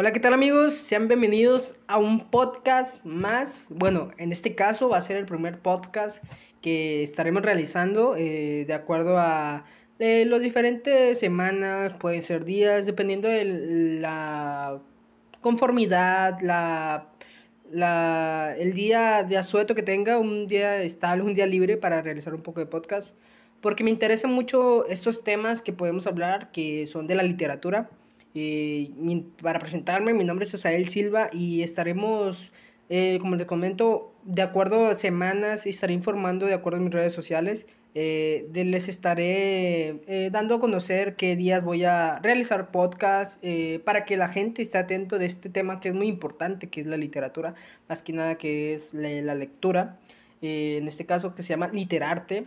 Hola, ¿qué tal amigos? Sean bienvenidos a un podcast más. Bueno, en este caso va a ser el primer podcast que estaremos realizando eh, de acuerdo a eh, las diferentes semanas, pueden ser días, dependiendo de la conformidad, la, la, el día de asueto que tenga, un día estable, un día libre para realizar un poco de podcast, porque me interesan mucho estos temas que podemos hablar, que son de la literatura eh, para presentarme, mi nombre es Asael Silva y estaremos, eh, como les comento, de acuerdo a semanas y estaré informando de acuerdo a mis redes sociales. Eh, les estaré dando a conocer qué días voy a realizar podcast para que la gente esté atento de este tema que es muy importante, que es la literatura, más que nada que es la lectura. en este caso que se llama literarte.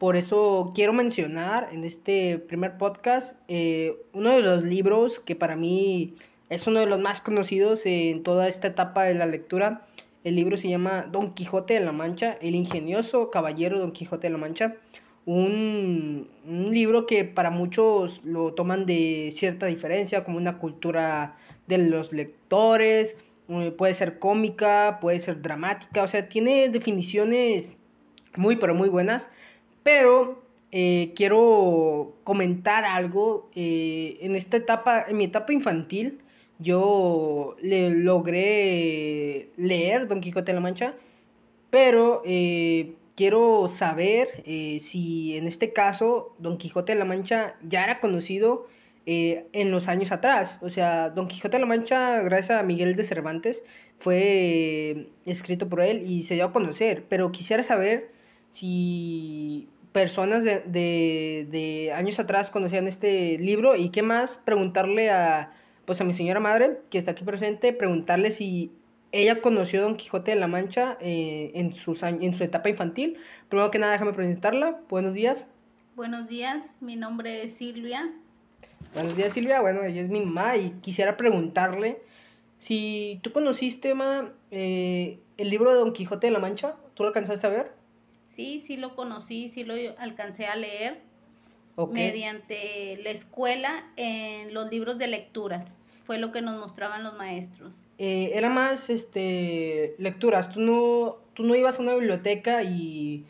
Por eso quiero mencionar en este primer podcast eh, uno de los libros que para mí es uno de los más conocidos en toda esta etapa de la lectura. El libro se llama Don Quijote de la Mancha, el ingenioso caballero Don Quijote de la Mancha. Un, un, libro que para muchos lo toman de cierta diferencia, como una cultura de los lectores, eh, puede ser cómica, puede ser dramática, o sea, tiene definiciones muy, pero muy buenas. Pero eh, quiero comentar algo. Eh, en esta etapa, en mi etapa infantil, yo le logré leer Don Quijote de la Mancha, pero eh, quiero saber si en este caso Don Quijote de la Mancha ya era conocido en los años atrás. O sea, Don Quijote de la Mancha, gracias a Miguel de Cervantes, fue escrito por él y se dio a conocer, pero quisiera saber si personas de, de, años atrás conocían este libro y qué más preguntarle a pues a mi señora madre que está aquí presente preguntarle si ella conoció a Don Quijote de la Mancha eh, en, sus, en su etapa infantil. Primero que nada, déjame presentarla. Buenos días. Buenos días, mi nombre es Silvia. Buenos días, Silvia. Bueno, ella es mi mamá y quisiera preguntarle si tú conociste, ma, eh, el libro de Don Quijote de la Mancha. ¿Tú lo alcanzaste a ver? Sí, sí lo conocí, sí lo alcancé a leer mediante la escuela en los libros de lecturas. Fue lo que nos mostraban los maestros. Eh, era más este lecturas. Tú no, tú no ibas a una biblioteca y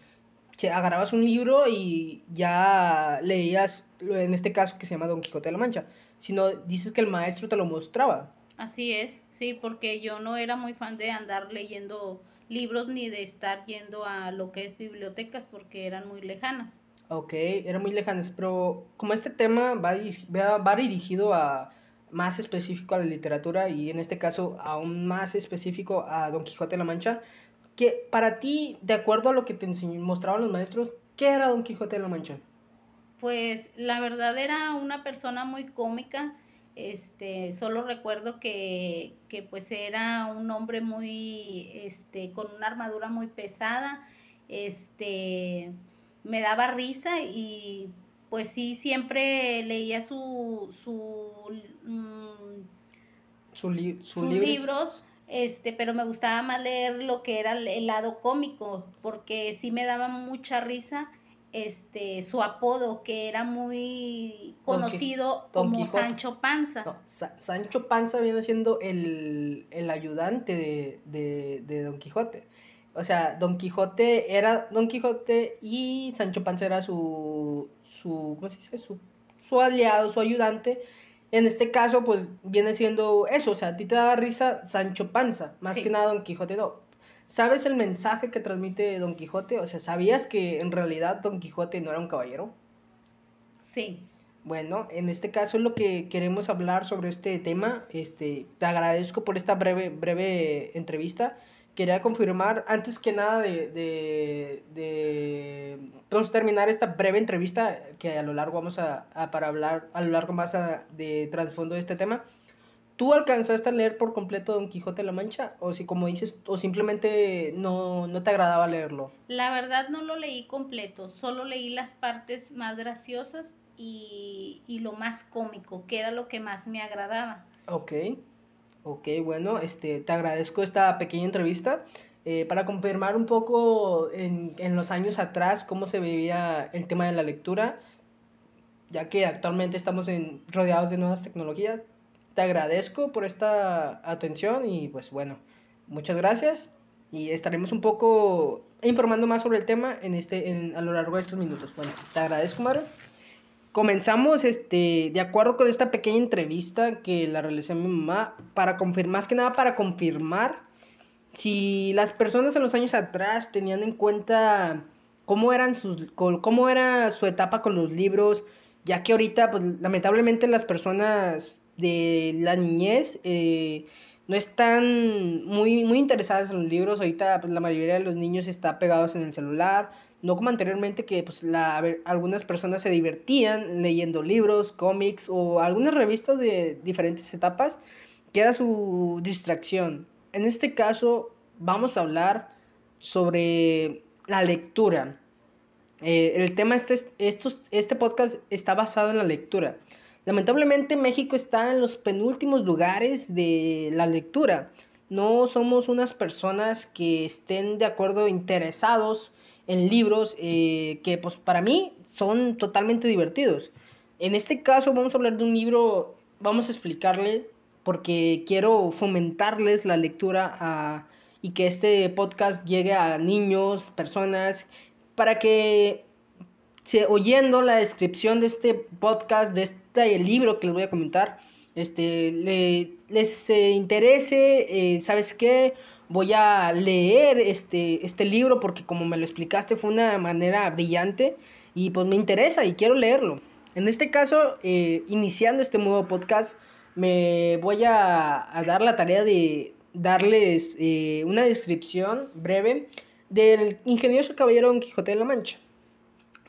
agarrabas un libro y ya leías, en este caso que se llama Don Quijote de la Mancha, sino dices que el maestro te lo mostraba. Así es, sí, porque yo no era muy fan de andar leyendo libros ni de estar yendo a lo que es bibliotecas porque eran muy lejanas. Ok, eran muy lejanas, pero como este tema va, va dirigido a más específico a la literatura y en este caso aún más específico a Don Quijote de la Mancha, que para ti, de acuerdo a lo que te mostraban los maestros, ¿qué era Don Quijote de la Mancha? Pues la verdad era una persona muy cómica, este, solo recuerdo que, que pues era un hombre muy, este, con una armadura muy pesada, este, me daba risa y pues sí, siempre leía su, su, mm, sus libros, este, pero me gustaba más leer lo que era el lado cómico, porque sí me daba mucha risa este su apodo que era muy conocido como Sancho Panza. Sancho Panza viene siendo el, el ayudante de, de, Don Quijote. O sea, Don Quijote era Don Quijote y Sancho Panza era su, su ¿cómo se dice? Su, su aliado, su ayudante. En este caso, pues viene siendo eso, o sea, a ti te daba risa Sancho Panza, más que nada Don Quijote no ¿Sabes el mensaje que transmite Don Quijote? O sea, ¿sabías que en realidad Don Quijote no era un caballero? Sí. Bueno, en este caso es lo que queremos hablar sobre este tema. Este, te agradezco por esta breve, breve entrevista. Quería confirmar, antes que nada de, de, de vamos a terminar esta breve entrevista que a lo largo vamos a, a para hablar a lo largo más de trasfondo de este tema. ¿Tú alcanzaste a leer por completo Don Quijote de la Mancha? O si como dices, o simplemente no, no te agradaba leerlo. La verdad no lo leí completo, solo leí las partes más graciosas y, y lo más cómico, que era lo que más me agradaba. Ok, ok, bueno, este, te agradezco esta pequeña entrevista. Eh, para confirmar un poco en, en los años atrás cómo se vivía el tema de la lectura, ya que actualmente estamos en, rodeados de nuevas tecnologías, te agradezco por esta atención y pues bueno, muchas gracias y estaremos un poco informando más sobre el tema en este, a lo largo de estos minutos. Bueno, te agradezco, Mario. Comenzamos este, de acuerdo con esta pequeña entrevista que la realicé a mi mamá para confirmar, más que nada para confirmar si las personas en los años atrás tenían en cuenta cómo eran sus cómo era su etapa con los libros, ya que ahorita pues lamentablemente las personas de la niñez eh, no están muy, muy interesadas en los libros. Ahorita pues, la mayoría de los niños está pegados en el celular. No como anteriormente que pues, la, algunas personas se divertían leyendo libros, cómics o algunas revistas de diferentes etapas, que era su distracción. En este caso vamos a hablar sobre la lectura. Eh, el tema este, estos, este podcast está basado en la lectura. Lamentablemente México está en los penúltimos lugares de la lectura. No somos unas personas que estén de acuerdo interesados en libros eh, que pues para mí son totalmente divertidos. En este caso vamos a hablar de un libro, vamos a explicarle porque quiero fomentarles la lectura y que este podcast llegue a niños, personas, para que oyendo la descripción de este podcast, de este libro que les voy a comentar, este, les eh, interese, eh, ¿sabes qué? Voy a leer este, este libro porque como me lo explicaste fue una manera brillante y pues me interesa y quiero leerlo. En este caso, eh, iniciando este nuevo podcast, me voy a, a dar la tarea de darles una descripción breve del ingenioso caballero Don Quijote de la Mancha.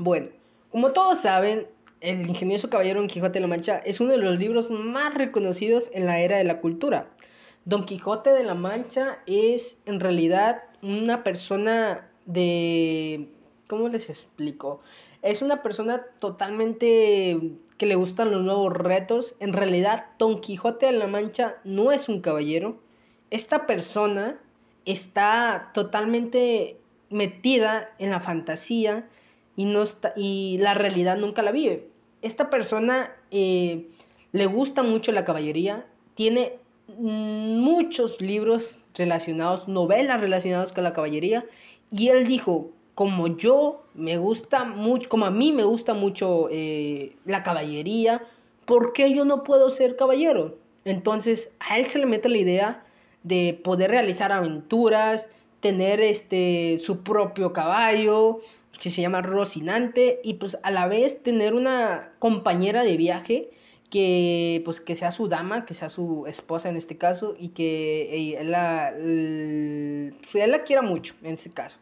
Bueno, como todos saben, El ingenioso caballero Don Quijote de la Mancha es uno de los libros más reconocidos en la era de la cultura. Don Quijote de la Mancha es en realidad una persona de... ¿Cómo les explico? Es una persona totalmente que le gustan los nuevos retos. En realidad, Don Quijote de la Mancha no es un caballero. Esta persona está totalmente metida en la fantasía y, no está, y la realidad nunca la vive. Esta persona eh, le gusta mucho la caballería, tiene muchos libros relacionados, novelas relacionadas con la caballería, y él dijo, como yo me gusta mucho, como a mí me gusta mucho eh, la caballería, ¿por qué yo no puedo ser caballero? Entonces a él se le mete la idea de poder realizar aventuras, tener este su propio caballo, que se llama Rocinante y pues a la vez tener una compañera de viaje que pues que sea su dama, que sea su esposa en este caso y que pues, él la quiera mucho en este caso.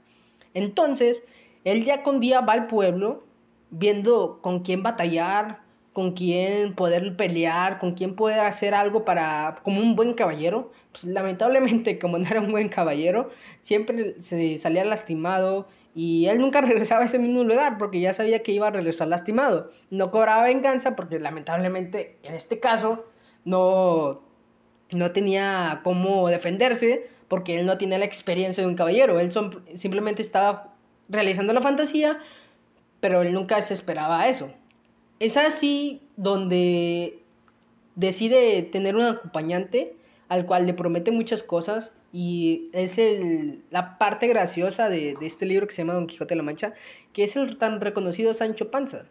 Entonces, él ya con día va al pueblo viendo con quién batallar, con quién poder pelear, con quién poder hacer algo para como un buen caballero. Pues lamentablemente como no era un buen caballero, siempre se salía lastimado, y él nunca regresaba a ese mismo lugar porque ya sabía que iba a regresar lastimado. No cobraba venganza porque lamentablemente en este caso no, no tenía cómo defenderse porque él no tenía la experiencia de un caballero. Él simplemente estaba realizando la fantasía, pero él nunca se esperaba eso. Es así donde decide tener un acompañante al cual le promete muchas cosas y es el, la parte graciosa de, este libro que se llama Don Quijote de la Mancha, que es el tan reconocido Sancho Panza.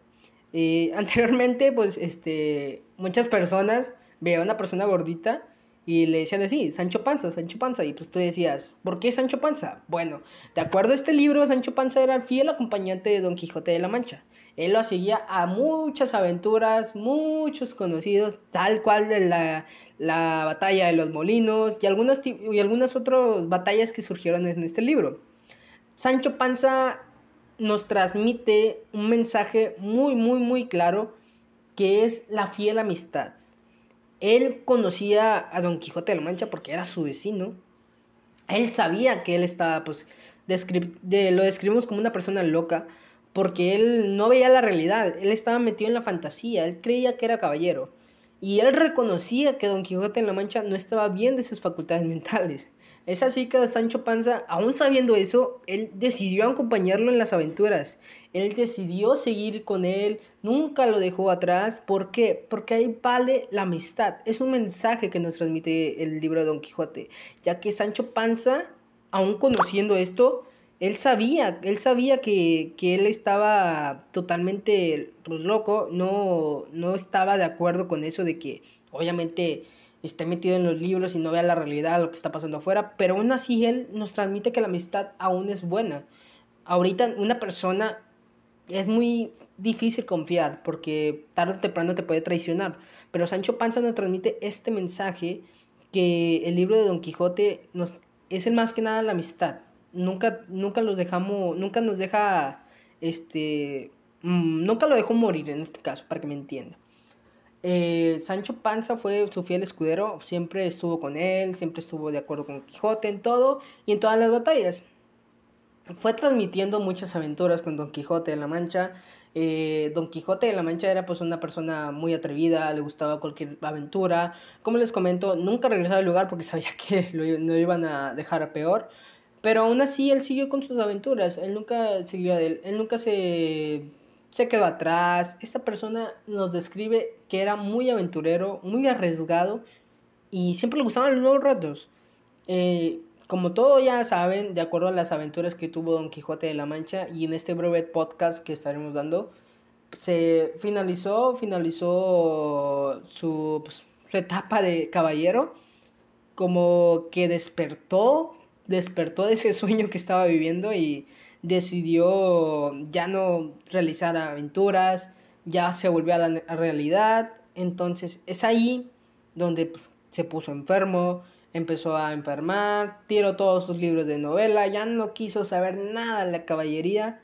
Eh, anteriormente, pues, este, muchas personas veían a una persona gordita y le decían así, Sancho Panza, Sancho Panza, y pues tú decías, ¿por qué Sancho Panza? Bueno, de acuerdo a este libro, Sancho Panza era el fiel acompañante de Don Quijote de la Mancha. Él lo seguía a muchas aventuras, muchos conocidos, tal cual de la, la batalla de los molinos y algunas, y algunas otras batallas que surgieron en este libro. Sancho Panza nos transmite un mensaje muy, muy, muy claro que es la fiel amistad. Él conocía a Don Quijote de la Mancha porque era su vecino. Él sabía que él estaba, pues, de, lo describimos como una persona loca, porque él no veía la realidad, él estaba metido en la fantasía, él creía que era caballero. Y él reconocía que Don Quijote en la Mancha no estaba bien de sus facultades mentales. Es así que Sancho Panza, aún sabiendo eso, él decidió acompañarlo en las aventuras. Él decidió seguir con él, nunca lo dejó atrás. ¿Por qué? Porque ahí vale la amistad. Es un mensaje que nos transmite el libro de Don Quijote, ya que Sancho Panza, aún conociendo esto, él sabía, él sabía que, que él estaba totalmente pues, loco, no, no estaba de acuerdo con eso de que obviamente esté metido en los libros y no vea la realidad, lo que está pasando afuera, pero aún así él nos transmite que la amistad aún es buena. Ahorita una persona es muy difícil confiar porque tarde o temprano te puede traicionar, pero Sancho Panza nos transmite este mensaje que el libro de Don Quijote nos es el más que nada la amistad. Nunca nunca los dejamos, nunca nos deja este mm, nunca lo dejó morir en este caso, para que me entienda. Eh, Sancho Panza fue su fiel escudero, siempre estuvo con él, siempre estuvo de acuerdo con Quijote en todo y en todas las batallas. Fue transmitiendo muchas aventuras con Don Quijote de la Mancha. Eh, Don Quijote de la Mancha era pues una persona muy atrevida, le gustaba cualquier aventura. Como les comento, nunca regresaba al lugar porque sabía que lo, no iban a dejar a peor. Pero aún así él siguió con sus aventuras, él nunca siguió a él, él nunca se quedó atrás. Esta persona nos describe que era muy aventurero, muy arriesgado y siempre le gustaban los nuevos retos. Eh, como todos ya saben, de acuerdo a las aventuras que tuvo Don Quijote de la Mancha y en este breve podcast que estaremos dando, se finalizó, finalizó su, pues, su etapa de caballero, como que despertó, despertó de ese sueño que estaba viviendo y decidió ya no realizar aventuras, ya se volvió a la realidad, entonces es ahí donde pues, se puso enfermo, empezó a enfermar, tiró todos sus libros de novela, ya no quiso saber nada de la caballería,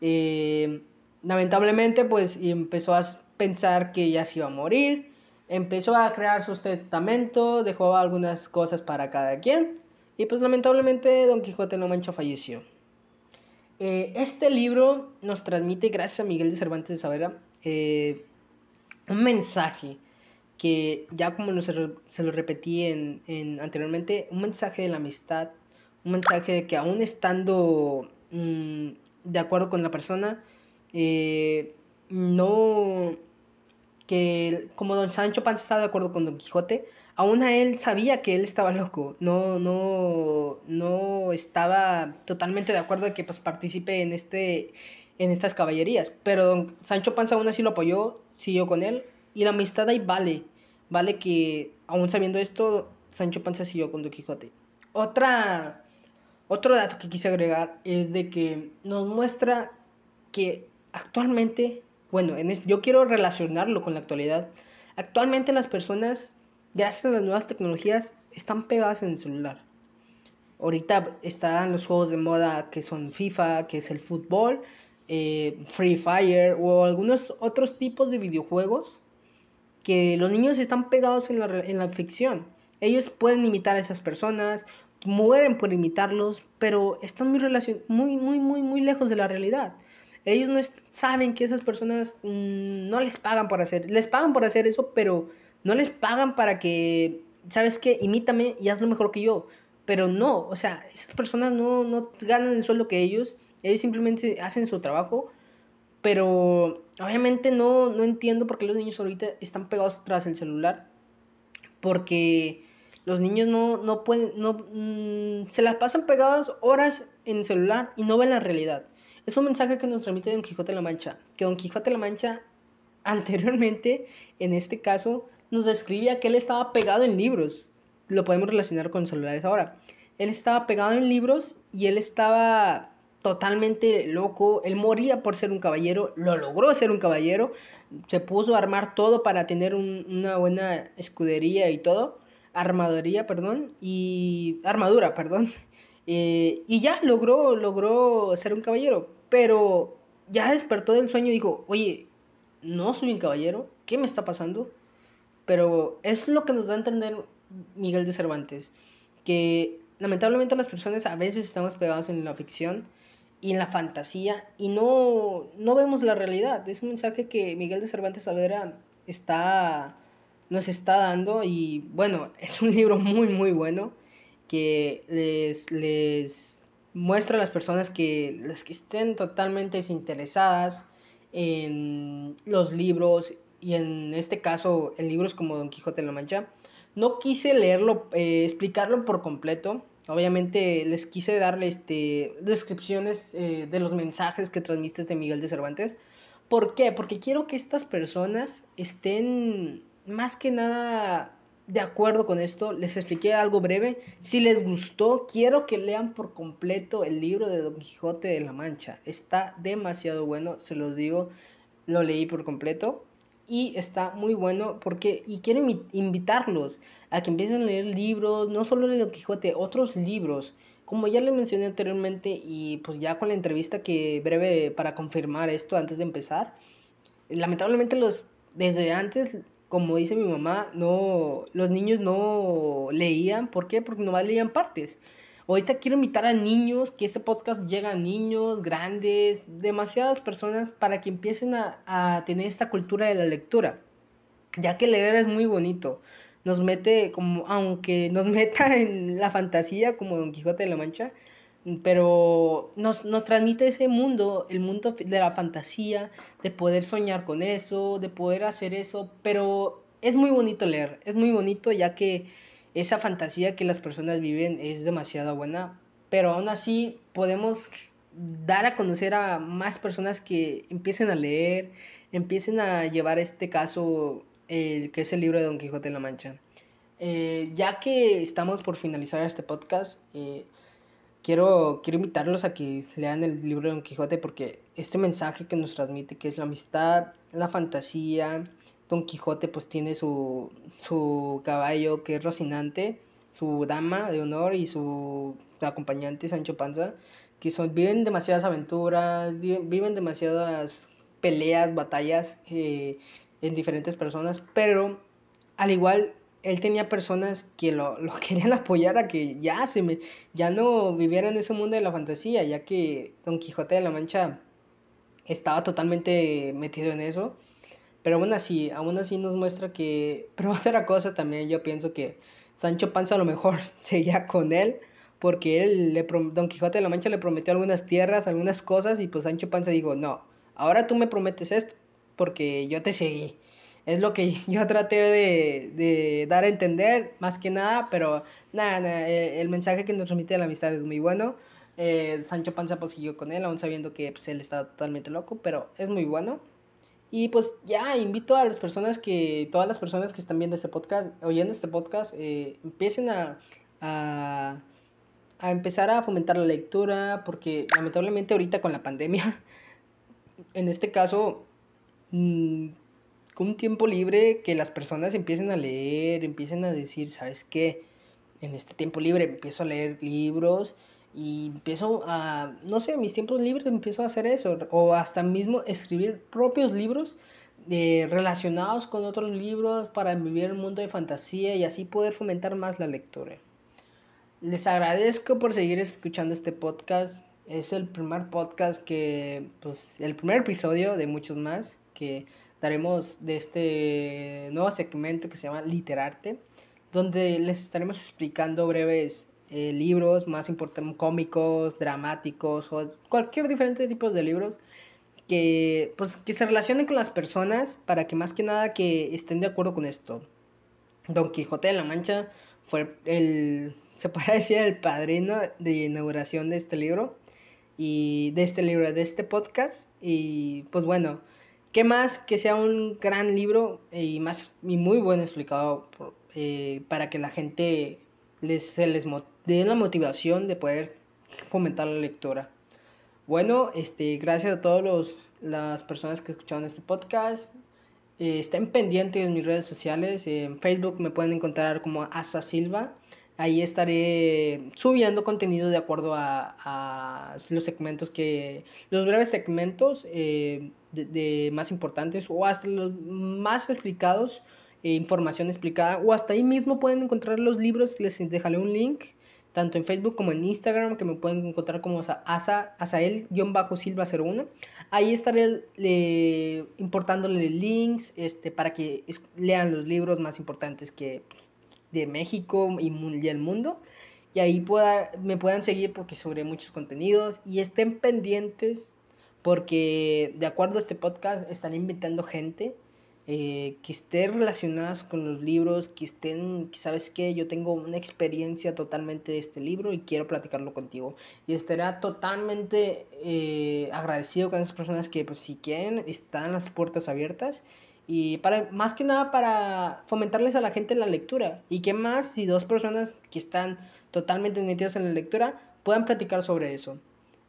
eh, lamentablemente pues empezó a pensar que ya se iba a morir, empezó a crear su testamento, dejó algunas cosas para cada quien. Y pues lamentablemente Don Quijote no Mancha falleció. Eh, este libro nos transmite, gracias a Miguel de Cervantes de Saavedra, eh, un mensaje que ya como se, lo repetí en, anteriormente, un mensaje de la amistad, un mensaje de que aún estando mm, de acuerdo con la persona, eh, no que como don Sancho Panza estaba de acuerdo con don Quijote, aún a él sabía que él estaba loco, no, no, no estaba totalmente de acuerdo de que pues participe en este, en estas caballerías, pero don Sancho Panza aún así lo apoyó, siguió con él, y la amistad ahí vale, vale que aún sabiendo esto, Sancho Panza siguió con Don Quijote. Otra, otro dato que quise agregar es de que nos muestra que actualmente, bueno, en yo quiero relacionarlo con la actualidad, actualmente las personas gracias a las nuevas tecnologías, están pegadas en el celular. Ahorita están los juegos de moda que son FIFA, que es el fútbol, eh, Free Fire o algunos otros tipos de videojuegos que los niños están pegados en la, en la ficción. Ellos pueden imitar a esas personas, mueren por imitarlos, pero están muy, muy, muy, muy, muy lejos de la realidad. Ellos no saben que esas personas mm, no les pagan por hacer, les pagan por hacer eso, pero no les pagan para que, ¿sabes qué? Imítame y hazlo mejor que yo. Pero no, o sea, esas personas no, no ganan el sueldo que ellos, ellos simplemente hacen su trabajo, pero obviamente no, no entiendo por qué los niños ahorita están pegados tras el celular, porque los niños no, no pueden, no, mm, se las pasan pegados horas en el celular y no ven la realidad. Es un mensaje que nos transmite Don Quijote de la Mancha, que Don Quijote de la Mancha anteriormente, en este caso, nos describía que él estaba pegado en libros. Lo podemos relacionar con celulares ahora. Él estaba pegado en libros y él estaba totalmente loco. Él moría por ser un caballero, lo logró ser un caballero. Se puso a armar todo para tener una buena escudería y todo. Armaduría, perdón. Y armadura, perdón. Eh, y ya logró, logró ser un caballero. Pero ya despertó del sueño y dijo, oye, no soy un caballero. ¿Qué me está pasando? Pero es lo que nos da a entender Miguel de Cervantes, que lamentablemente las personas a veces estamos pegados en la ficción y en la fantasía y no, no vemos la realidad. Es un mensaje que Miguel de Cervantes Saavedra está, nos está dando y bueno, es un libro muy muy bueno que les, les muestra a las personas que las que estén totalmente desinteresadas en los libros y en este caso en libros como Don Quijote de la Mancha. No quise leerlo, eh, explicarlo por completo. Obviamente les quise darle este, descripciones eh, de los mensajes que transmites de Miguel de Cervantes. ¿Por qué? Porque quiero que estas personas estén más que nada de acuerdo con esto. Les expliqué algo breve. Si les gustó, quiero que lean por completo el libro de Don Quijote de la Mancha. Está demasiado bueno, se los digo. Lo leí por completo y está muy bueno porque y quiero invitarlos a que empiecen a leer libros, no solo de Don Quijote, otros libros. Como ya les mencioné anteriormente y pues ya con la entrevista que breve para confirmar esto antes de empezar, lamentablemente los desde antes como dice mi mamá, no, los niños no leían. ¿Por qué? Porque nomás leían partes. Ahorita quiero invitar a niños, que este podcast llegue a niños, grandes, demasiadas personas para que empiecen a, a tener esta cultura de la lectura. Ya que leer es muy bonito. Nos mete como, aunque nos meta en la fantasía como Don Quijote de la Mancha, pero nos, nos transmite ese mundo, el mundo de la fantasía, de poder soñar con eso, de poder hacer eso, pero es muy bonito leer, es muy bonito ya que esa fantasía que las personas viven es demasiado buena, pero aún así podemos dar a conocer a más personas que empiecen a leer, empiecen a llevar este caso, el, que es el libro de Don Quijote de la Mancha. Eh, ya que estamos por finalizar este podcast, eh, quiero, quiero invitarlos a que lean el libro de Don Quijote porque este mensaje que nos transmite, que es la amistad, la fantasía, Don Quijote pues tiene su, su caballo que es Rocinante, su dama de honor y su acompañante Sancho Panza, que son, viven demasiadas aventuras, viven demasiadas peleas, batallas eh, en diferentes personas, pero al igual él tenía personas que lo, lo, querían apoyar a que ya se me, ya no viviera en ese mundo de la fantasía, ya que Don Quijote de la Mancha estaba totalmente metido en eso. Pero aún así, aún así nos muestra que, pero otra cosa también, yo pienso que Sancho Panza a lo mejor seguía con él, porque él, le, Don Quijote de la Mancha le prometió algunas tierras, algunas cosas, y pues Sancho Panza dijo, no, ahora tú me prometes esto, porque yo te seguí. Es lo que yo traté de, dar a entender, más que nada, pero nada, el, mensaje que nos transmite la amistad es muy bueno. Eh, Sancho Panza pues siguió con él, aún sabiendo que pues, él estaba totalmente loco, pero es muy bueno. Y pues ya invito a las personas que, todas las personas que están viendo este podcast, oyendo este podcast, eh, empiecen a, a, a, empezar a fomentar la lectura, porque lamentablemente ahorita con la pandemia, en este caso, mmm, un tiempo libre que las personas empiecen a leer, empiecen a decir, ¿sabes qué? En este tiempo libre empiezo a leer libros y empiezo a, no sé, mis tiempos libres empiezo a hacer eso, o hasta mismo escribir propios libros eh, relacionados con otros libros para vivir el mundo de fantasía y así poder fomentar más la lectura. Les agradezco por seguir escuchando este podcast. Es el primer podcast que, pues, el primer episodio de muchos más que daremos de este nuevo segmento que se llama Literarte, donde les estaremos explicando breves eh, libros más importantes, cómicos, dramáticos o cualquier diferente tipo de libros que, pues, que se relacionen con las personas para que más que nada que estén de acuerdo con esto. Don Quijote de la Mancha fue el, se puede decir, el padrino de inauguración de este libro y de este libro, de este podcast y pues bueno, ¿Qué más que sea un gran libro y más y muy bueno explicado eh, para que la gente les, se les dé la motivación de poder fomentar la lectura? Bueno, este, gracias a todas las personas que escucharon este podcast. Eh, estén pendientes en mis redes sociales. En Facebook me pueden encontrar como Asa Silva. Ahí estaré subiendo contenido de acuerdo a, los segmentos que, los breves segmentos eh, de, más importantes o hasta los más explicados, eh, información explicada o hasta ahí mismo pueden encontrar los libros, les dejaré un link tanto en Facebook como en Instagram, que me pueden encontrar como asa, asael-silva01. Ahí estaré importándole links este, para que lean los libros más importantes que de México y, el mundo. y ahí pueda, me puedan seguir porque sobre muchos contenidos y estén pendientes porque de acuerdo a este podcast están invitando gente eh, que esté relacionadas con los libros, que estén, sabes qué, yo tengo una experiencia totalmente de este libro y quiero platicarlo contigo. Y estará totalmente eh, agradecido con esas personas que pues si quieren están las puertas abiertas y para más que nada para fomentarles a la gente la lectura y que más si dos personas que están totalmente metidas en la lectura puedan platicar sobre eso.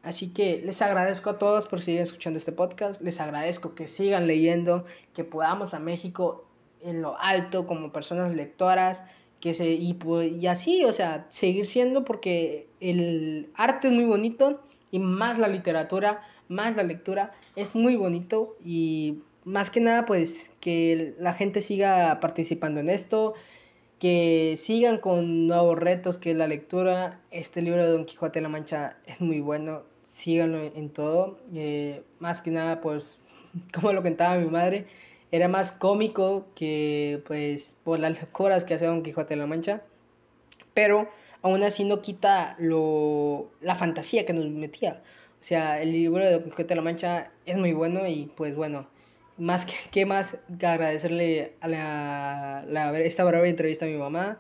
Así que les agradezco a todos por seguir escuchando este podcast. Les agradezco que sigan leyendo, que podamos a México en lo alto como personas lectoras, que se y, y así, o sea, seguir siendo porque el arte es muy bonito y más la literatura, más la lectura es muy bonito y más que nada pues que la gente siga participando en esto, que sigan con nuevos retos que la lectura. Este libro de Don Quijote de la Mancha es muy bueno, síganlo en todo. Eh, más que nada, pues, como lo contaba mi madre, era más cómico que, pues, por las locuras que hace Don Quijote de la Mancha. Pero aún así no quita lo, la fantasía que nos metía. O sea, el libro de Don Quijote de la Mancha es muy bueno y, pues, bueno más que, más que agradecerle a la, esta breve entrevista a mi mamá,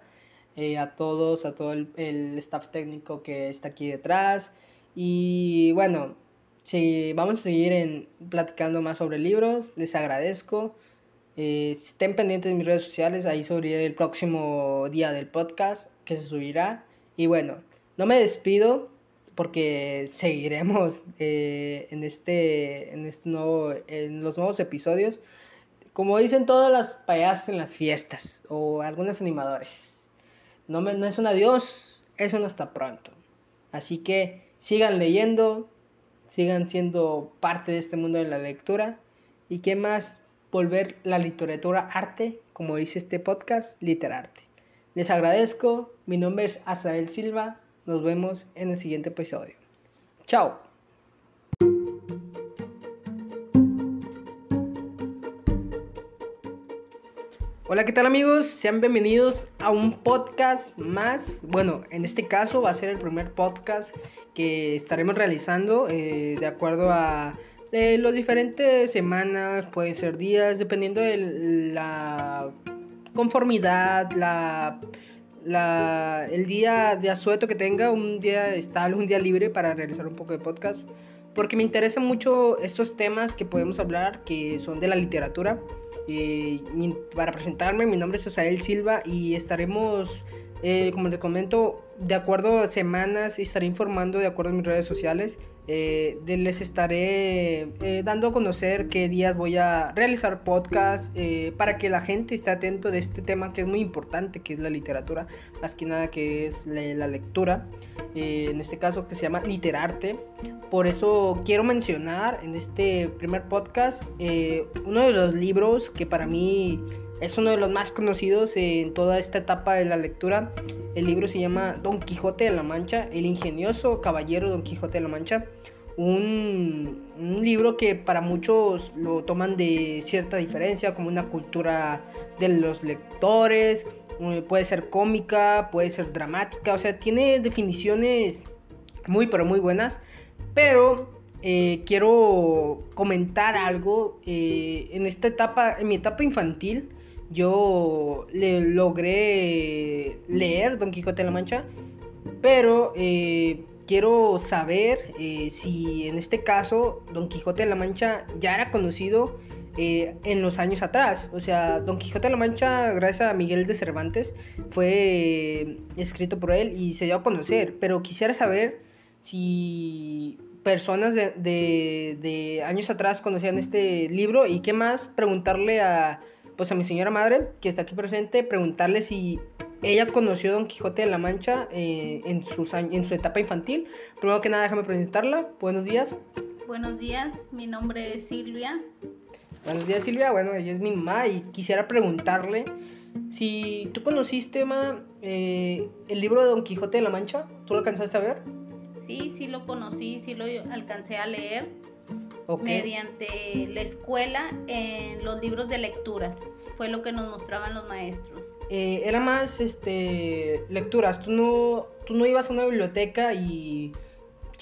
eh, a todos, a todo el, staff técnico que está aquí detrás. Y bueno, si vamos a seguir en, platicando más sobre libros, les agradezco. Eh, estén pendientes de mis redes sociales, ahí subiré el próximo día del podcast que se subirá. Y bueno, no me despido porque seguiremos eh, en este en este nuevo en los nuevos episodios. Como dicen todas las payasas en las fiestas o algunos animadores no, me, no es un adiós es un hasta pronto así que sigan leyendo sigan siendo parte de este mundo de la lectura. Y qué más volver la literatura arte como dice este podcast literarte. Les agradezco. Mi nombre es Asael Silva nos vemos en el siguiente episodio. Chao. Hola, ¿qué tal amigos? Sean bienvenidos a un podcast más. Bueno, en este caso va a ser el primer podcast que estaremos realizando eh, de acuerdo a eh, las diferentes semanas, puede ser días, dependiendo de la conformidad, la la, el día de asueto que tenga, un día estable, un día libre para realizar un poco de podcast, porque me interesan mucho estos temas que podemos hablar, que son de la literatura. Eh, para presentarme, mi nombre es Asael Silva y estaremos, eh, como te comento, de acuerdo a semanas, estaré informando de acuerdo a mis redes sociales eh, les estaré eh, dando a conocer qué días voy a realizar podcast eh, para que la gente esté atento de este tema que es muy importante, que es la literatura, más que nada que es la, lectura, en este caso que se llama literarte. Por eso quiero mencionar en este primer podcast uno de los libros que para mí es uno de los más conocidos en toda esta etapa de la lectura. El libro se llama Don Quijote de la Mancha, el ingenioso caballero Don Quijote de la Mancha. Un, libro que para muchos lo toman de cierta diferencia, como una cultura de los lectores, eh, puede ser cómica, puede ser dramática, o sea, tiene definiciones muy pero muy buenas, pero eh, quiero comentar algo eh, en esta etapa, en mi etapa infantil, yo le logré leer Don Quijote de la Mancha, pero eh, quiero saber eh, si en este caso Don Quijote de la Mancha ya era conocido eh, en los años atrás. O sea, Don Quijote de la Mancha, gracias a Miguel de Cervantes, fue escrito por él y se dio a conocer, pero quisiera saber si personas de, de años atrás conocían este libro y qué más preguntarle a pues a mi señora madre, que está aquí presente, preguntarle si ella conoció a Don Quijote de la Mancha eh, en, sus, en su etapa infantil. Primero que nada, déjame presentarla. Buenos días. Buenos días, mi nombre es Silvia. Buenos días, Silvia. Bueno, ella es mi mamá y quisiera preguntarle si tú conociste, ma, eh, el libro de Don Quijote de la Mancha. ¿Tú lo alcanzaste a ver? Sí, sí lo conocí, sí lo alcancé a leer. Mediante la escuela en los libros de lecturas. Fue lo que nos mostraban los maestros. Eh, era más este lecturas. Tú no, tú no ibas a una biblioteca y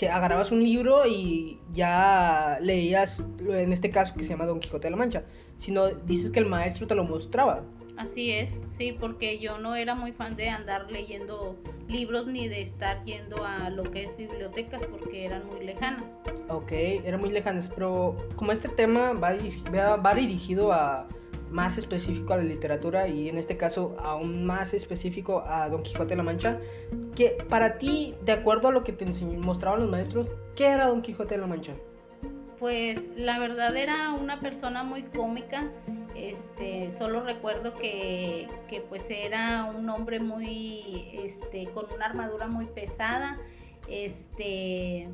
agarrabas un libro y ya leías, en este caso que se llama Don Quijote de la Mancha, sino dices que el maestro te lo mostraba. Así es, sí, porque yo no era muy fan de andar leyendo libros ni de estar yendo a lo que es bibliotecas porque eran muy lejanas. Ok, eran muy lejanas, pero como este tema va, va dirigido a más específico a la literatura y en este caso aún más específico a Don Quijote de la Mancha, que para ti, de acuerdo a lo que te mostraban los maestros, ¿qué era Don Quijote de la Mancha? Pues la verdad era una persona muy cómica, este, solo recuerdo que, que pues era un hombre muy, este, con una armadura muy pesada, este,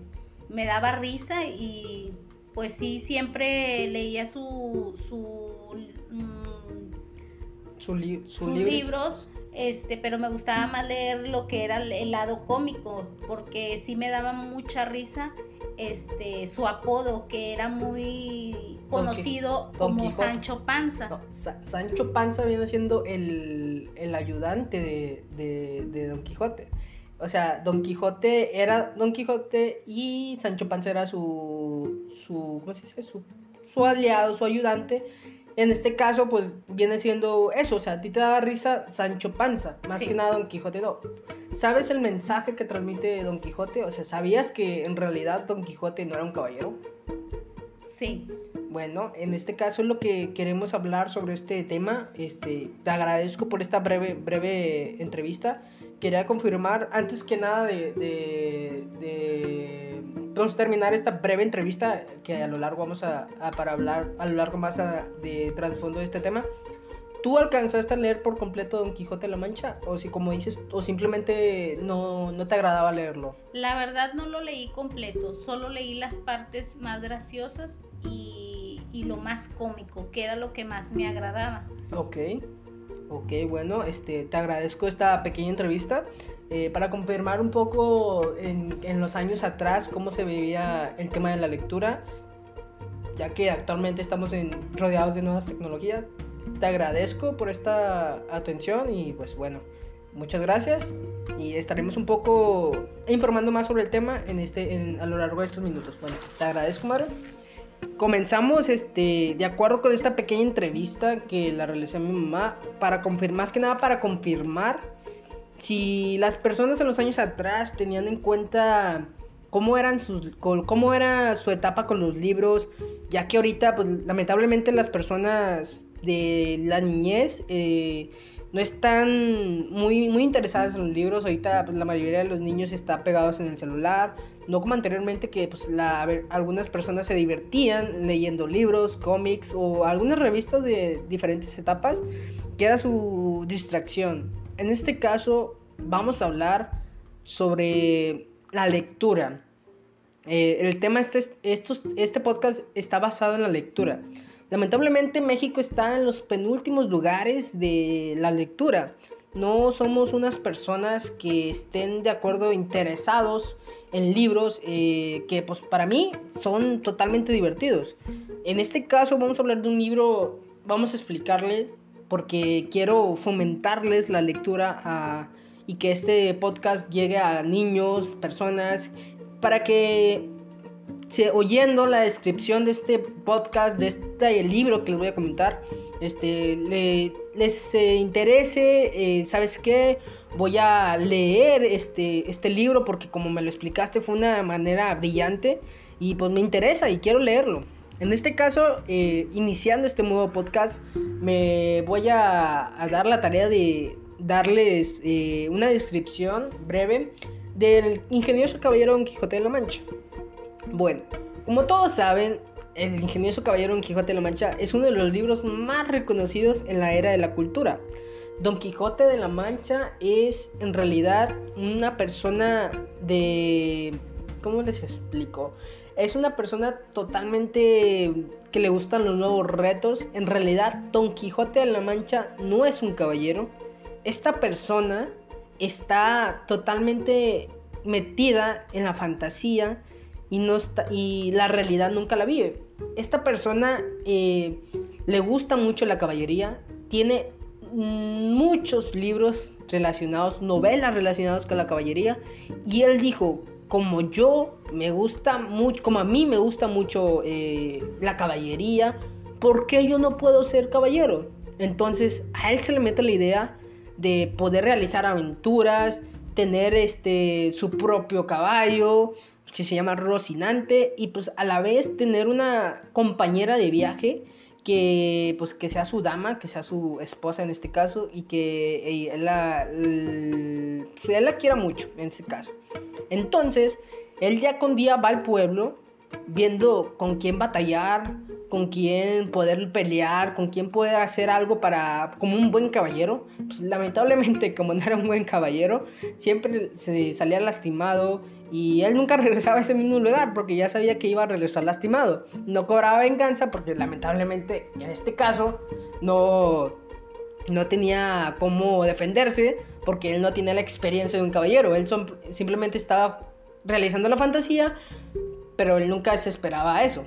me daba risa y pues sí, siempre leía su, su, mm, sus libros este, pero me gustaba más leer lo que era el lado cómico, porque sí me daba mucha risa este su apodo que era muy conocido como Sancho Panza. Sancho Panza viene siendo el, ayudante de, Don Quijote. O sea, Don Quijote era Don Quijote y Sancho Panza era su, su ¿cómo se dice? Su, su aliado, su ayudante en este caso, pues viene siendo eso, o sea, a ti te daba risa Sancho Panza, más que nada Don Quijote no. ¿Sabes el mensaje que transmite Don Quijote? O sea, ¿sabías que en realidad Don Quijote no era un caballero? Sí. Bueno, en este caso es lo que queremos hablar sobre este tema. Este, te agradezco por esta breve, breve entrevista. Quería confirmar, antes que nada, de, de vamos a terminar esta breve entrevista que a lo largo vamos a, para hablar a lo largo más de trasfondo de este tema. ¿Tú alcanzaste a leer por completo Don Quijote de la Mancha? O si como dices, o simplemente no, no te agradaba leerlo. La verdad no lo leí completo, solo leí las partes más graciosas y, y lo más cómico, que era lo que más me agradaba. Ok, ok, bueno, este, te agradezco esta pequeña entrevista. Eh, para confirmar un poco en, en, los años atrás cómo se vivía el tema de la lectura, ya que actualmente estamos en, rodeados de nuevas tecnologías. Te agradezco por esta atención y pues bueno, muchas gracias y estaremos un poco informando más sobre el tema en este, a lo largo de estos minutos. Bueno, te agradezco, Mario. Comenzamos este, de acuerdo con esta pequeña entrevista que la realicé a mi mamá para confirmar, más que nada para confirmar si las personas en los años atrás tenían en cuenta cómo eran sus cómo era su etapa con los libros ya que ahorita pues lamentablemente las personas de la niñez eh, no están muy muy interesadas en los libros. Ahorita pues, la mayoría de los niños está pegados en el celular. No como anteriormente que pues algunas personas se divertían leyendo libros cómics o algunas revistas de diferentes etapas que era su distracción en este caso vamos a hablar sobre la lectura. Eh, el tema este, este podcast está basado en la lectura. Lamentablemente México está en los penúltimos lugares de la lectura. No somos unas personas que estén de acuerdo interesados en libros eh, que pues para mí son totalmente divertidos. En este caso vamos a hablar de un libro, vamos a explicarle porque quiero fomentarles la lectura y que este podcast llegue a niños, personas, para que oyendo la descripción de este podcast, de este libro que les voy a comentar, este, les eh, interese, eh, ¿sabes qué? Voy a leer este, este libro porque como me lo explicaste fue una manera brillante y pues me interesa y quiero leerlo. En este caso, eh, iniciando este nuevo podcast, me voy a, dar la tarea de darles eh, una descripción breve del ingenioso caballero Don Quijote de la Mancha. Bueno, como todos saben, el ingenioso caballero Don Quijote de la Mancha es uno de los libros más reconocidos en la era de la cultura. Don Quijote de la Mancha es en realidad una persona de... ¿Cómo les explico? Es una persona totalmente que le gustan los nuevos retos. En realidad, Don Quijote de la Mancha no es un caballero. Esta persona está totalmente metida en la fantasía y, no está, y la realidad nunca la vive. Esta persona eh, le gusta mucho la caballería, tiene muchos libros relacionados, novelas relacionadas con la caballería, y él dijo, como yo me gusta mucho, como a mí me gusta mucho eh, la caballería, ¿por qué yo no puedo ser caballero? Entonces a él se le mete la idea de poder realizar aventuras, tener este su propio caballo que se llama Rocinante y pues a la vez tener una compañera de viaje que pues que sea su dama, que sea su esposa en este caso y que él la, él la quiera mucho en este caso. Entonces, él ya con día va al pueblo viendo con quién batallar, con quién poder pelear, con quién poder hacer algo para como un buen caballero. Pues lamentablemente como no era un buen caballero, siempre se salía lastimado y él nunca regresaba a ese mismo lugar porque ya sabía que iba a regresar lastimado. No cobraba venganza porque lamentablemente en este caso no no tenía cómo defenderse porque él no tenía la experiencia de un caballero, él simplemente estaba realizando la fantasía, pero él nunca se esperaba eso.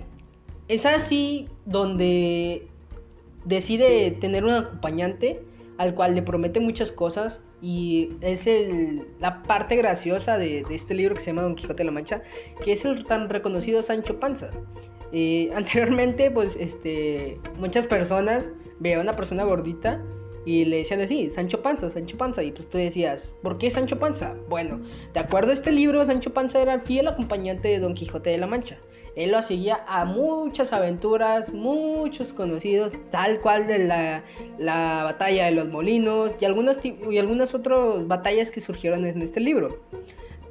Es así donde decide tener un acompañante al cual le promete muchas cosas y es el, la parte graciosa de, este libro que se llama Don Quijote de la Mancha, que es el tan reconocido Sancho Panza. Eh, anteriormente, pues, este, muchas personas veían a una persona gordita y le decían así, Sancho Panza, Sancho Panza. Y pues tú decías, ¿por qué Sancho Panza? Bueno, de acuerdo a este libro, Sancho Panza era el fiel acompañante de Don Quijote de la Mancha. Él lo seguía a muchas aventuras, muchos conocidos, tal cual de la, la batalla de los molinos y algunas, y algunas otras batallas que surgieron en este libro.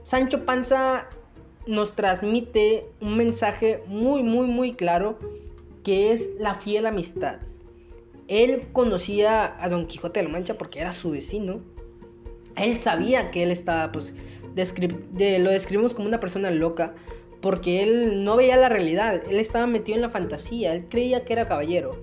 Sancho Panza nos transmite un mensaje muy, muy, muy claro que es la fiel amistad. Él conocía a Don Quijote de la Mancha porque era su vecino. Él sabía que él estaba, pues, lo describimos como una persona loca porque él no veía la realidad, él estaba metido en la fantasía, él creía que era caballero.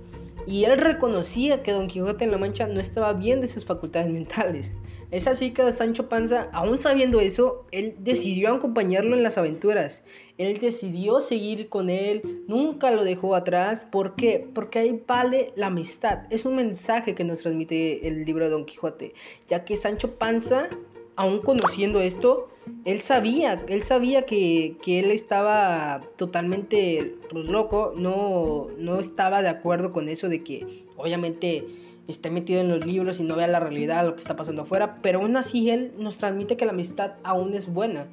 Y él reconocía que Don Quijote en la Mancha no estaba bien de sus facultades mentales. Es así que Sancho Panza, aún sabiendo eso, él decidió acompañarlo en las aventuras. Él decidió seguir con él, nunca lo dejó atrás. ¿Por qué? Porque ahí vale la amistad. Es un mensaje que nos transmite el libro de Don Quijote, ya que Sancho Panza, aún conociendo esto, él sabía, él sabía que, él estaba totalmente pues, loco, no, no estaba de acuerdo con eso de que obviamente esté metido en los libros y no vea la realidad, lo que está pasando afuera, pero aún así él nos transmite que la amistad aún es buena.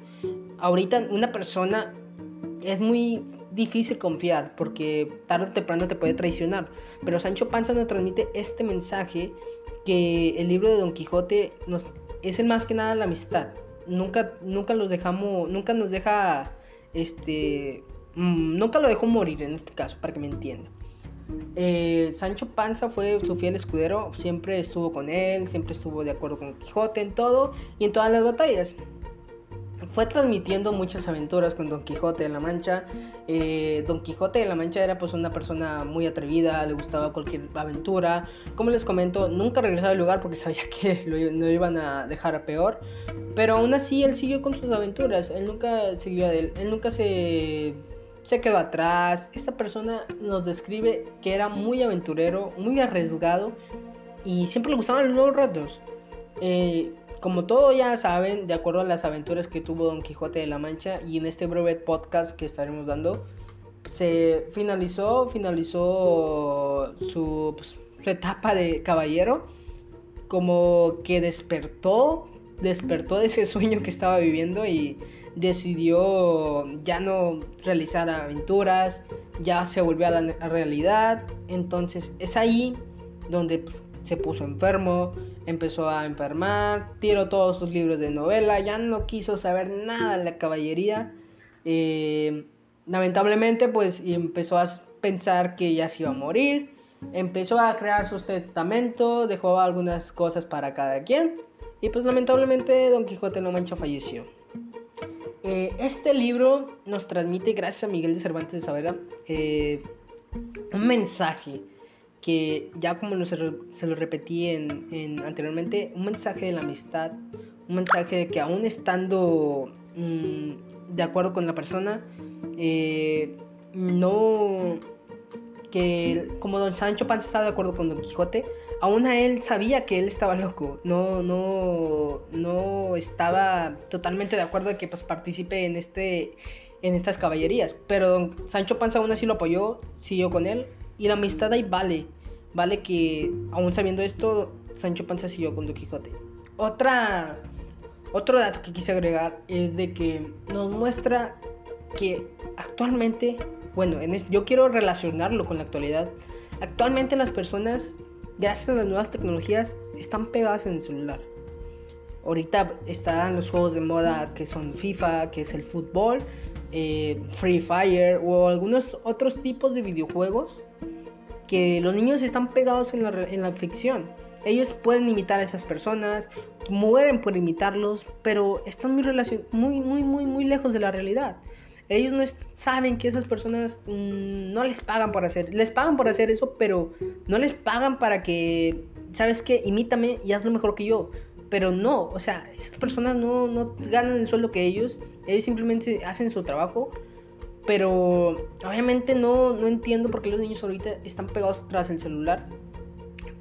Ahorita una persona es muy difícil confiar porque tarde o temprano te puede traicionar, pero Sancho Panza nos transmite este mensaje que el libro de Don Quijote nos, es el más que nada la amistad. Nunca, nunca los dejamos, nunca nos deja, este, mm, nunca lo dejó morir en este caso, para que me entienda. Eh, Sancho Panza fue su fiel escudero, siempre estuvo con él, siempre estuvo de acuerdo con Quijote en todo y en todas las batallas. Fue transmitiendo muchas aventuras con Don Quijote de la Mancha. Eh, Don Quijote de la Mancha era pues una persona muy atrevida, le gustaba cualquier aventura. Como les comento, nunca regresaba al lugar porque sabía que lo, no iban a dejar a peor. Pero aún así él siguió con sus aventuras, él nunca se se quedó atrás. Esta persona nos describe que era muy aventurero, muy arriesgado y siempre le gustaban los nuevos retos. Eh, como todos ya saben, de acuerdo a las aventuras que tuvo Don Quijote de la Mancha y en este breve podcast que estaremos dando, se finalizó, finalizó su, pues, su etapa de caballero, como que despertó, despertó de ese sueño que estaba viviendo y decidió ya no realizar aventuras, ya se volvió a la realidad, entonces es ahí donde pues, se puso enfermo, empezó a enfermar, tiró todos sus libros de novela, ya no quiso saber nada de la caballería, eh, lamentablemente pues empezó a pensar que ya se iba a morir, empezó a crear su testamento, dejó algunas cosas para cada quien. Y pues lamentablemente Don Quijote no Mancha falleció. Eh, este libro nos transmite, gracias a Miguel de Cervantes de Saavedra, eh, un mensaje que ya como se, lo repetí en, anteriormente, un mensaje de la amistad, un mensaje de que aún estando mm, de acuerdo con la persona. Eh, no que como Don Sancho Panza estaba de acuerdo con Don Quijote, aún a él sabía que él estaba loco, no, no, no estaba totalmente de acuerdo de que pues participe en este, en estas caballerías, pero Don Sancho Panza aún así lo apoyó, siguió con él y la amistad ahí vale, vale que aún sabiendo esto Sancho Panza siguió con Don Quijote. Otra, otro dato que quise agregar es de que nos muestra que actualmente, bueno, en yo quiero relacionarlo con la actualidad. Actualmente las personas, gracias a las nuevas tecnologías, están pegadas en el celular. Ahorita están los juegos de moda que son FIFA, que es el fútbol, eh, Free Fire o algunos otros tipos de videojuegos que los niños están pegados en la, en ficción. Ellos pueden imitar a esas personas, mueren por imitarlos, pero están muy, muy, muy, muy, muy lejos de la realidad. Ellos no saben que esas personas mm, no les pagan por hacer, les pagan por hacer eso, pero no les pagan para que, ¿sabes qué? Imítame y hazlo mejor que yo. Pero no, o sea, esas personas no, no ganan el sueldo que ellos, ellos simplemente hacen su trabajo. Pero obviamente no, no entiendo por qué los niños ahorita están pegados tras el celular.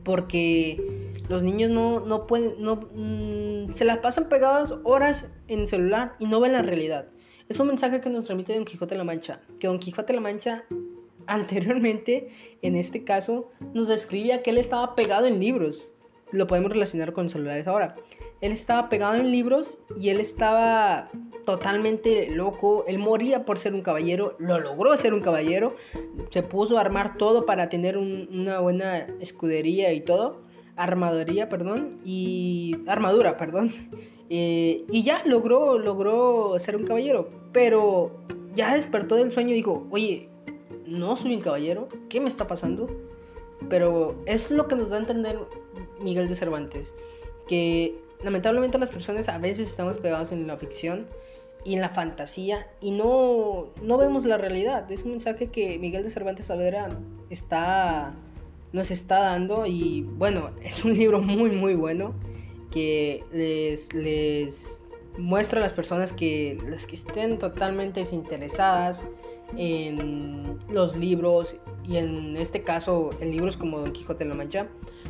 Porque los niños no, no pueden, no, mm, se las pasan pegados horas en el celular y no ven la realidad. Es un mensaje que nos remite Don Quijote de la Mancha, que Don Quijote de la Mancha anteriormente, en este caso, nos describía que él estaba pegado en libros. Lo podemos relacionar con celulares ahora. Él estaba pegado en libros y él estaba totalmente loco. Él moría por ser un caballero, lo logró ser un caballero. Se puso a armar todo para tener una buena escudería y todo. Armaduría, perdón. Y armadura, perdón. Eh, y ya logró, logró ser un caballero. Pero ya despertó del sueño y dijo, oye, no soy un caballero, ¿qué me está pasando? Pero es lo que nos da a entender Miguel de Cervantes, que lamentablemente las personas a veces estamos pegados en la ficción y en la fantasía y no, no vemos la realidad. Es un mensaje que Miguel de Cervantes Saavedra está, nos está dando y bueno, es un libro muy muy bueno que les, les muestra a las personas que las que estén totalmente desinteresadas en los libros y en este caso en libros como Don Quijote de la Mancha.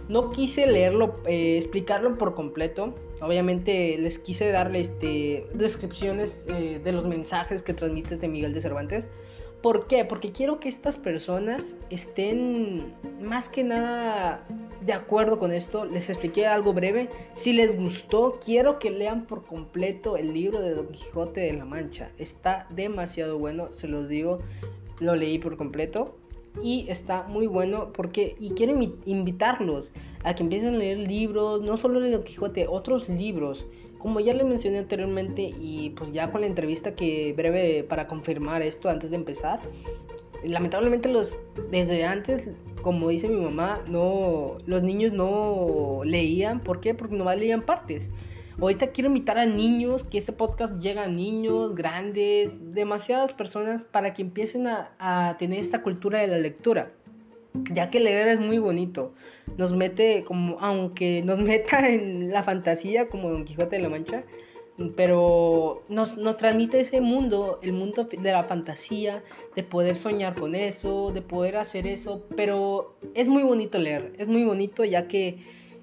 No quise leerlo eh, explicarlo por completo. Obviamente les quise darle este descripciones eh, de los mensajes que transmite de Miguel de Cervantes. ¿Por qué? Porque quiero que estas personas estén más que nada de acuerdo con esto. Les expliqué algo breve. Si les gustó, quiero que lean por completo el libro de Don Quijote de la Mancha. Está demasiado bueno, se los digo. Lo leí por completo y está muy bueno porque y quiero invitarlos a que empiecen a leer libros, no solo de Don Quijote, otros libros como ya les mencioné anteriormente y pues ya con la entrevista que breve para confirmar esto antes de empezar, lamentablemente los desde antes, como dice mi mamá, no los niños no leían, ¿por qué? Porque nomás leían partes. Ahorita quiero invitar a niños, que este podcast llegue a niños, grandes, demasiadas personas para que empiecen a, a tener esta cultura de la lectura ya que leer es muy bonito. Nos mete como, aunque nos meta en la fantasía como Don Quijote de la Mancha, pero nos, nos transmite ese mundo, el mundo de la fantasía, de poder soñar con eso, de poder hacer eso, pero es muy bonito leer, es muy bonito ya que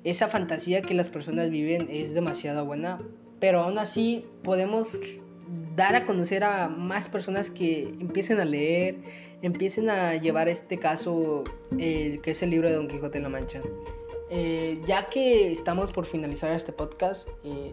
esa fantasía que las personas viven es demasiado buena, pero aún así podemos dar a conocer a más personas que empiecen a leer, empiecen a llevar este caso, que es el libro de Don Quijote de la Mancha. Eh, ya que estamos por finalizar este podcast, eh,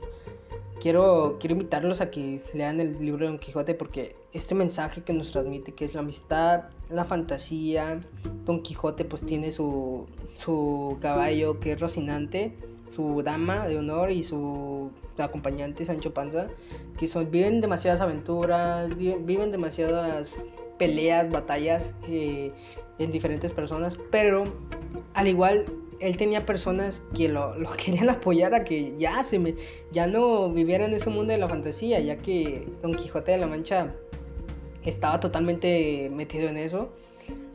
quiero, quiero invitarlos a que lean el libro de Don Quijote porque este mensaje que nos transmite, que es la amistad, la fantasía, Don Quijote pues tiene su, su caballo que es Rocinante, su dama de honor y su acompañante Sancho Panza, que son, viven demasiadas aventuras, viven demasiadas peleas, batallas eh, en diferentes personas, pero al igual él tenía personas que lo, querían apoyar a que ya se me, ya no viviera en ese mundo de la fantasía, ya que Don Quijote de la Mancha estaba totalmente metido en eso.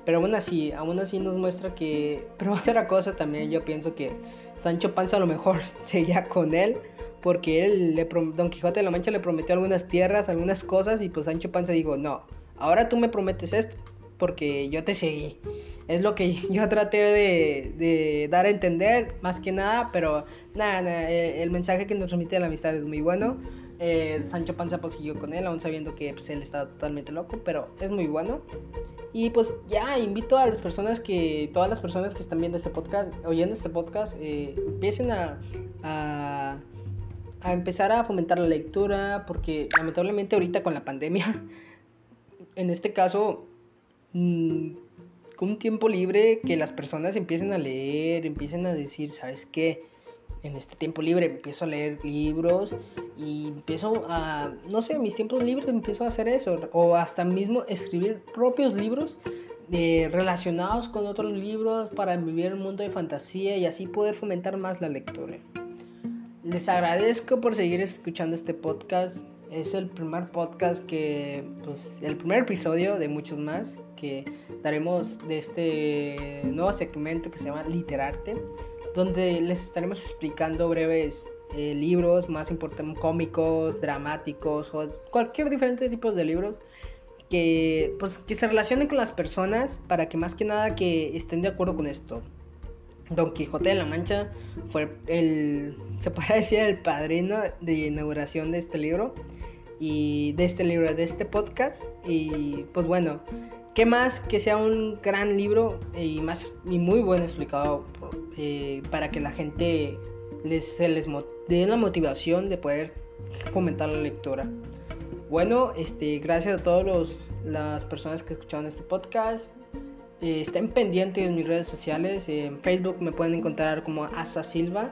Pero aún así, aún así nos muestra que, pero otra cosa también, yo pienso que Sancho Panza a lo mejor seguía con él porque él, le Don Quijote de la Mancha le prometió algunas tierras, algunas cosas y pues Sancho Panza dijo, no, ahora tú me prometes esto, porque yo te seguí. Es lo que yo traté de, dar a entender, más que nada, pero nada, el, mensaje que nos transmite la amistad es muy bueno. Eh, Sancho Panza pues siguió con él, aún sabiendo que pues, él estaba totalmente loco, pero es muy bueno. Y pues ya invito a las personas que, todas las personas que están viendo este podcast, oyendo este podcast, eh, empiecen a, a, empezar a fomentar la lectura, porque lamentablemente ahorita con la pandemia, en este caso, mm, con un tiempo libre, que las personas empiecen a leer, empiecen a decir, ¿sabes qué? en este tiempo libre empiezo a leer libros y empiezo a, no sé, en mis tiempos libres empiezo a hacer eso, o hasta mismo escribir propios libros eh, relacionados con otros libros para vivir el mundo de fantasía y así poder fomentar más la lectura. Les agradezco por seguir escuchando este podcast. Es el primer podcast que, pues, el primer episodio de muchos más que daremos de este nuevo segmento que se llama Literarte donde les estaremos explicando breves eh, libros más importantes, cómicos, dramáticos o cualquier diferente tipo de libros que, pues, que se relacionen con las personas para que más que nada que estén de acuerdo con esto. Don Quijote de la Mancha fue el, se puede decir, el padrino de inauguración de este libro y de este libro, de este podcast. Y pues bueno, ¿Qué más que sea un gran libro y más y muy bueno explicado eh, para que la gente les, se les dé la motivación de poder fomentar la lectura? Bueno, este, gracias a todas las personas que escucharon este podcast. Eh, estén pendientes en mis redes sociales. En Facebook me pueden encontrar como Asa Silva.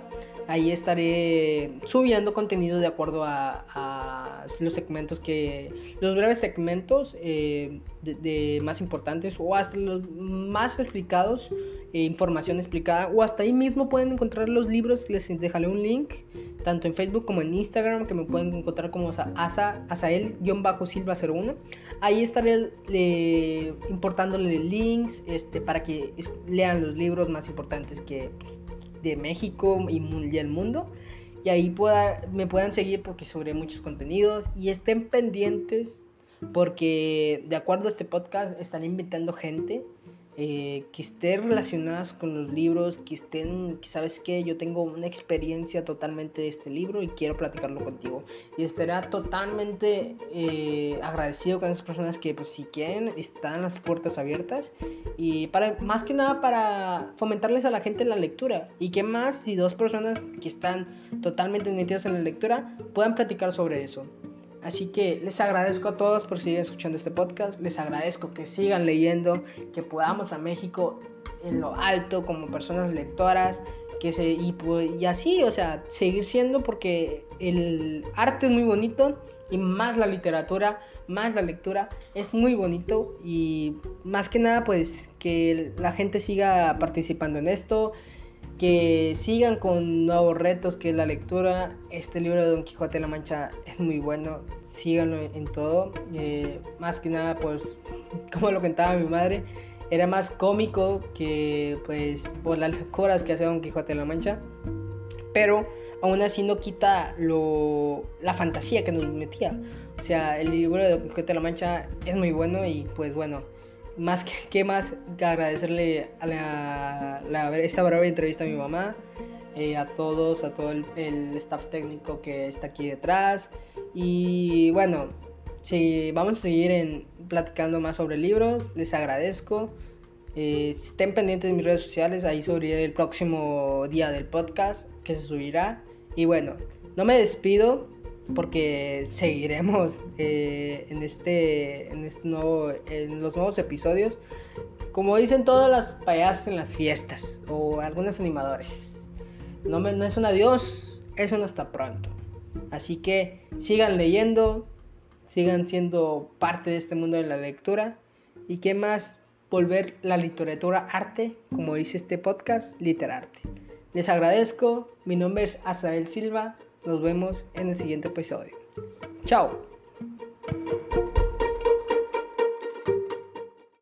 Ahí estaré subiendo contenido de acuerdo a, los segmentos que. los breves segmentos eh, de, más importantes o hasta los más explicados, eh, información explicada. O hasta ahí mismo pueden encontrar los libros. Les dejaré un link tanto en Facebook como en Instagram que me pueden encontrar como asa, asael-silva01. Ahí estaré eh, importándole links este, para que lean los libros más importantes que de México y, el mundo. Y ahí pueda, me puedan seguir porque sobre muchos contenidos y estén pendientes porque de acuerdo a este podcast están invitando gente eh, que estén relacionadas con los libros, que estén, sabes que yo tengo una experiencia totalmente de este libro y quiero platicarlo contigo. Y estará totalmente eh, agradecido con esas personas que pues si quieren están las puertas abiertas y para más que nada para fomentarles a la gente la lectura y que más si dos personas que están totalmente metidas en la lectura puedan platicar sobre eso. Así que les agradezco a todos por seguir escuchando este podcast. Les agradezco que sigan leyendo, que podamos a México en lo alto como personas lectoras, que se y, y así, o sea, seguir siendo porque el arte es muy bonito y más la literatura, más la lectura es muy bonito y más que nada pues que la gente siga participando en esto que sigan con nuevos retos que la lectura. Este libro de Don Quijote de la Mancha es muy bueno, síganlo en todo. Eh, más que nada, pues, como lo contaba mi madre, era más cómico que, pues, por las locuras que hace Don Quijote de la Mancha. Pero aún así no quita lo, la fantasía que nos metía. O sea, el libro de Don Quijote de la Mancha es muy bueno y, pues, bueno más que, más que agradecerle a la, esta breve entrevista a mi mamá, eh, a todos, a todo el, staff técnico que está aquí detrás. Y bueno, si vamos a seguir en, platicando más sobre libros, les agradezco. Eh, estén pendientes de mis redes sociales, ahí subiré el próximo día del podcast que se subirá. Y bueno, no me despido, porque seguiremos eh, en este en este nuevo en los nuevos episodios. Como dicen todas las payasos en las fiestas o algunos animadores no, me, no es un adiós es un hasta pronto. Así que sigan leyendo sigan siendo parte de este mundo de la lectura. Y qué más volver la literatura arte como dice este podcast literarte. Les agradezco mi nombre es Asael Silva nos vemos en el siguiente episodio. Chao.